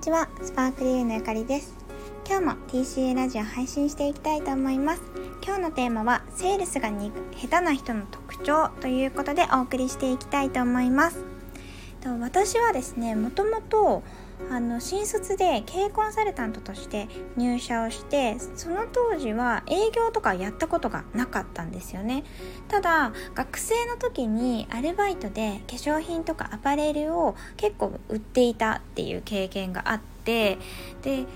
ちはスパークリーのゆかりです。今日も TCA ラジオ配信していきたいと思います。今日のテーマはセールスがに下手な人の特徴ということでお送りしていきたいと思います。私はですねもともとあの新卒で経営コンサルタントとして入社をしてその当時は営業とかやったことがなかったんですよね。ただ学生の時にアルバイトで化粧品とかアパレルを結構売っていたっていう経験があってで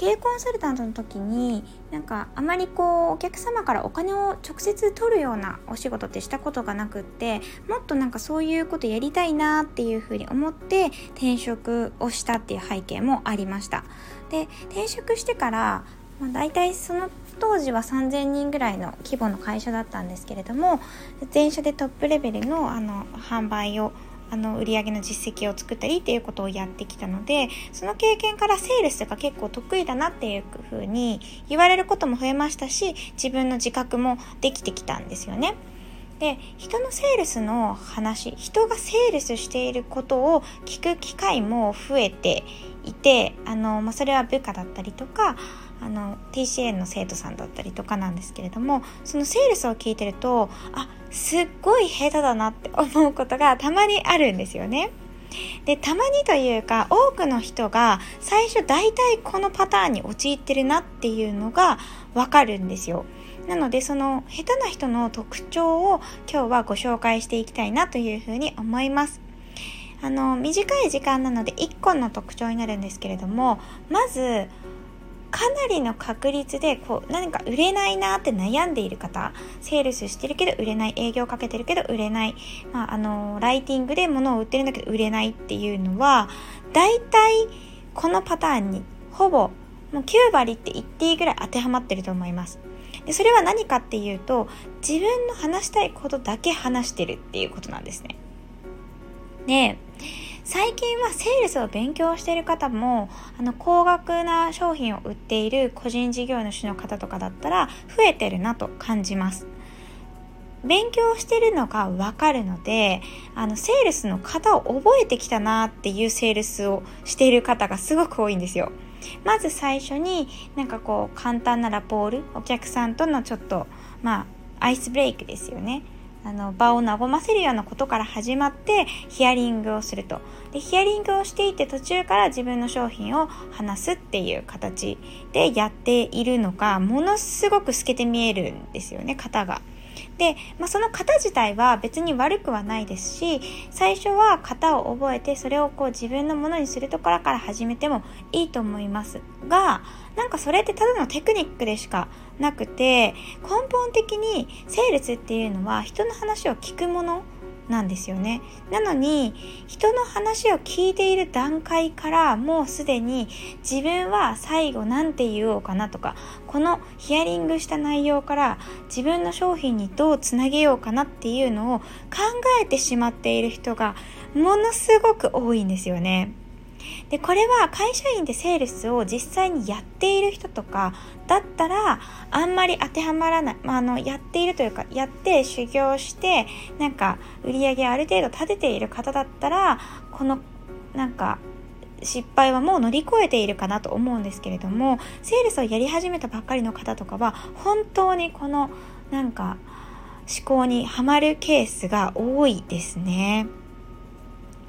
経営コンサルタントの時になんかあまりこうお客様からお金を直接取るようなお仕事ってしたことがなくってもっとなんかそういうことやりたいなっていうふうに思って転職をしたっていう背景もありました。で転職してから、まあ、大体その当時は3000人ぐらいの規模の会社だったんですけれども全社でトップレベルのあの販売をあの売り上げの実績を作ったりっていうことをやってきたのでその経験からセールスが結構得意だなっていうふうに言われることも増えましたし自分の自覚もできてきたんですよね。で人のセールスの話人がセールスしていることを聞く機会も増えていてあの、まあ、それは部下だったりとかあの TCA の生徒さんだったりとかなんですけれどもそのセールスを聞いてるとあすっごい下手だなって 思うことがたまにあるんですよね。でたまにというか多くの人が最初大体このパターンに陥ってるなっていうのがわかるんですよ。なのでその下手な人の特徴を今日はご紹介していきたいなというふうに思います。あの短い時間なので1個の特徴になるんですけれどもまずかなりの確率でこう何か売れないなって悩んでいる方セールスしてるけど売れない営業かけてるけど売れない、まあ、あのライティングで物を売ってるんだけど売れないっていうのは大体このパターンにほぼもう9割って言っていいぐらい当てはまってると思います。でそれは何かっていうと自分の話したいことだけ話してるっていうことなんですね。で最近はセールスを勉強している方もあの高額な商品を売っている個人事業主の方とかだったら増えてるなと感じます。勉強してるのがわかるので、あの、セールスの型を覚えてきたなっていうセールスをしている方がすごく多いんですよ。まず最初になんかこう簡単なラポール、お客さんとのちょっと、まあ、アイスブレイクですよね。あの場を和ませるようなことから始まってヒアリングをするとでヒアリングをしていて途中から自分の商品を話すっていう形でやっているのがものすごく透けて見えるんですよね型が。で、まあ、その型自体は別に悪くはないですし最初は型を覚えてそれをこう自分のものにするところから始めてもいいと思いますがなんかそれってただのテクニックでしかなくて根本的にセールスっていうのは人の話を聞くものなんですよね。なのに人の話を聞いている段階からもうすでに自分は最後何て言おうかなとかこのヒアリングした内容から自分の商品にどうつなげようかなっていうのを考えてしまっている人がものすごく多いんですよね。でこれは会社員でセールスを実際にやっている人とかだったらあんまり当てはまらない、まあ、あのやっているというかやって修行してなんか売り上げある程度立てている方だったらこのなんか失敗はもう乗り越えているかなと思うんですけれどもセールスをやり始めたばっかりの方とかは本当にこのなんか思考にはまるケースが多いですね。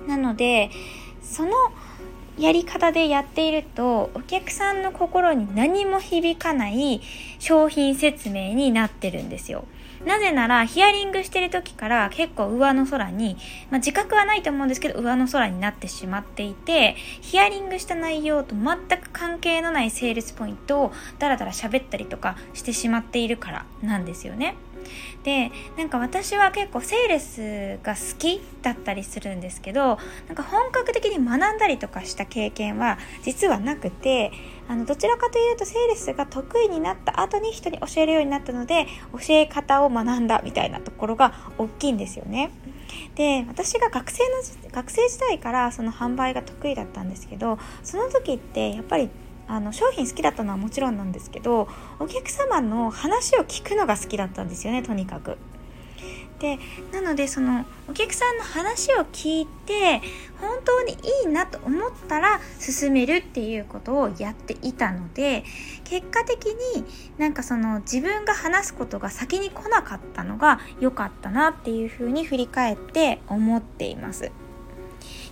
なのでそのやり方でやっているとお客さんの心に何も響かない商品説明になってるんですよ。なぜならヒアリングしてる時から結構上の空に、まあ、自覚はないと思うんですけど上の空になってしまっていてヒアリングした内容と全く関係のないセールスポイントをダラダラ喋ったりとかしてしまっているからなんですよね。でなんか私は結構セールスが好きだったりするんですけどなんか本格的に学んだりとかした経験は実はなくてあのどちらかというとセールスが得意になった後に人に教えるようになったので教え方を学んだみたいなところが大きいんですよね。で私が学生の学生時代からその販売が得意だったんですけどその時ってやっぱりあの商品好きだったのはもちろんなんですけどお客様の話を聞くのが好きだったんですよねとにかく。でなのでそのお客さんの話を聞いて本当にいいなと思ったら進めるっていうことをやっていたので結果的になんかその自分が話すことが先に来なかったのが良かったなっていうふうに振り返って思っています。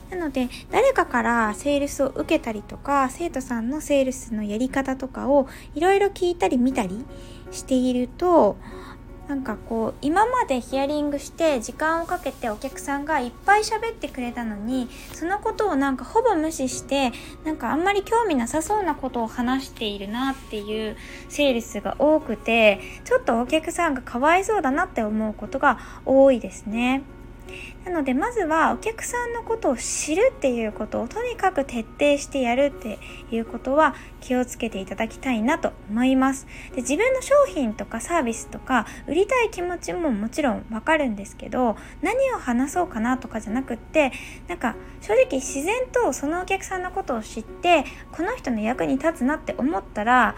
なので誰かからセールスを受けたりとか生徒さんのセールスのやり方とかをいろいろ聞いたり見たりしているとなんかこう今までヒアリングして時間をかけてお客さんがいっぱい喋ってくれたのにそのことをなんかほぼ無視してなんかあんまり興味なさそうなことを話しているなっていうセールスが多くてちょっとお客さんがかわいそうだなって思うことが多いですね。なのでまずはお客さんのことを知るっていうことをとにかく徹底してやるっていうことは気をつけていただきたいなと思います。で自分の商品とかサービスとか売りたい気持ちももちろんわかるんですけど何を話そうかなとかじゃなくってなんか正直自然とそのお客さんのことを知ってこの人の役に立つなって思ったら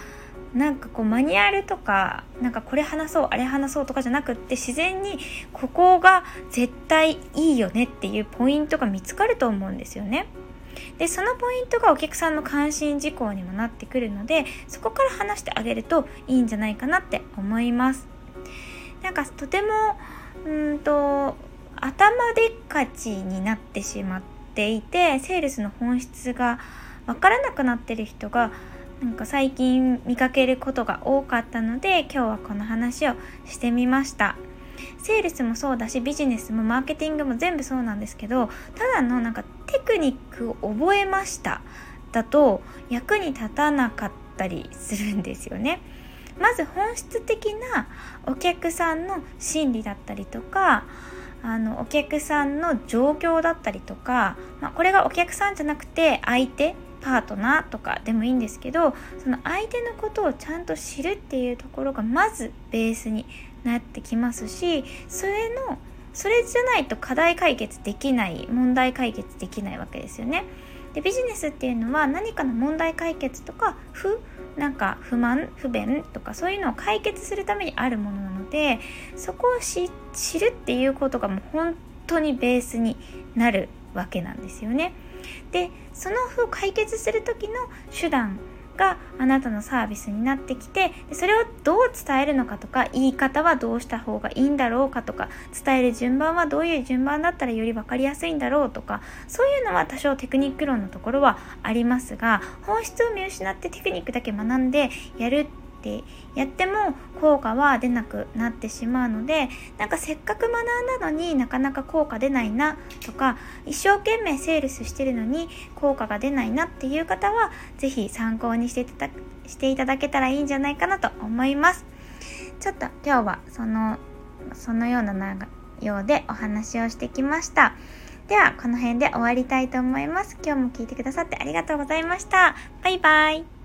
なんかこうマニュアルとかなんかこれ話そうあれ話そうとかじゃなくって自然にここが絶対いいよねっていうポイントが見つかると思うんですよね。でそのポイントがお客さんの関心事項にもなってくるのでそこから話してあげるといいんじゃないかなって思います。なんかとてもうんと頭でっかちになってしまっていてセールスの本質が分からなくなってる人がなんか最近見かけることが多かったので今日はこの話をしてみました。セールスもそうだしビジネスもマーケティングも全部そうなんですけどただのなんかテクニックを覚えました。だと役に立たなかったりするんですよね。まず本質的なお客さんの心理だったりとかあのお客さんの状況だったりとか、まあ、これがお客さんじゃなくて相手パートナーとかでもいいんですけどその相手のことをちゃんと知るっていうところがまずベースになってきますしそれのそれじゃないと課題解決できない問題解決できないわけですよね。でビジネスっていうのは何かの問題解決とか不なんか不満不便とかそういうのを解決するためにあるものなのでそこを知るっていうことがもう本当にベースになるわけなんですよね。でその負を解決する時の手段があなたのサービスになってきてそれをどう伝えるのかとか言い方はどうした方がいいんだろうかとか伝える順番はどういう順番だったらより分かりやすいんだろうとかそういうのは多少テクニック論のところはありますが本質を見失ってテクニックだけ学んでやるってやっても効果は出なくなってしまうのでなんかせっかく学んだのになかなか効果出ないなとか一生懸命セールスしてるのに効果が出ないなっていう方は是非参考にしていただしていただけたらいいんじゃないかなと思います。ちょっと今日はそのそのような内容でお話をしてきました。ではこの辺で終わりたいと思います。今日も聞いてくださってありがとうございました。バイバイ。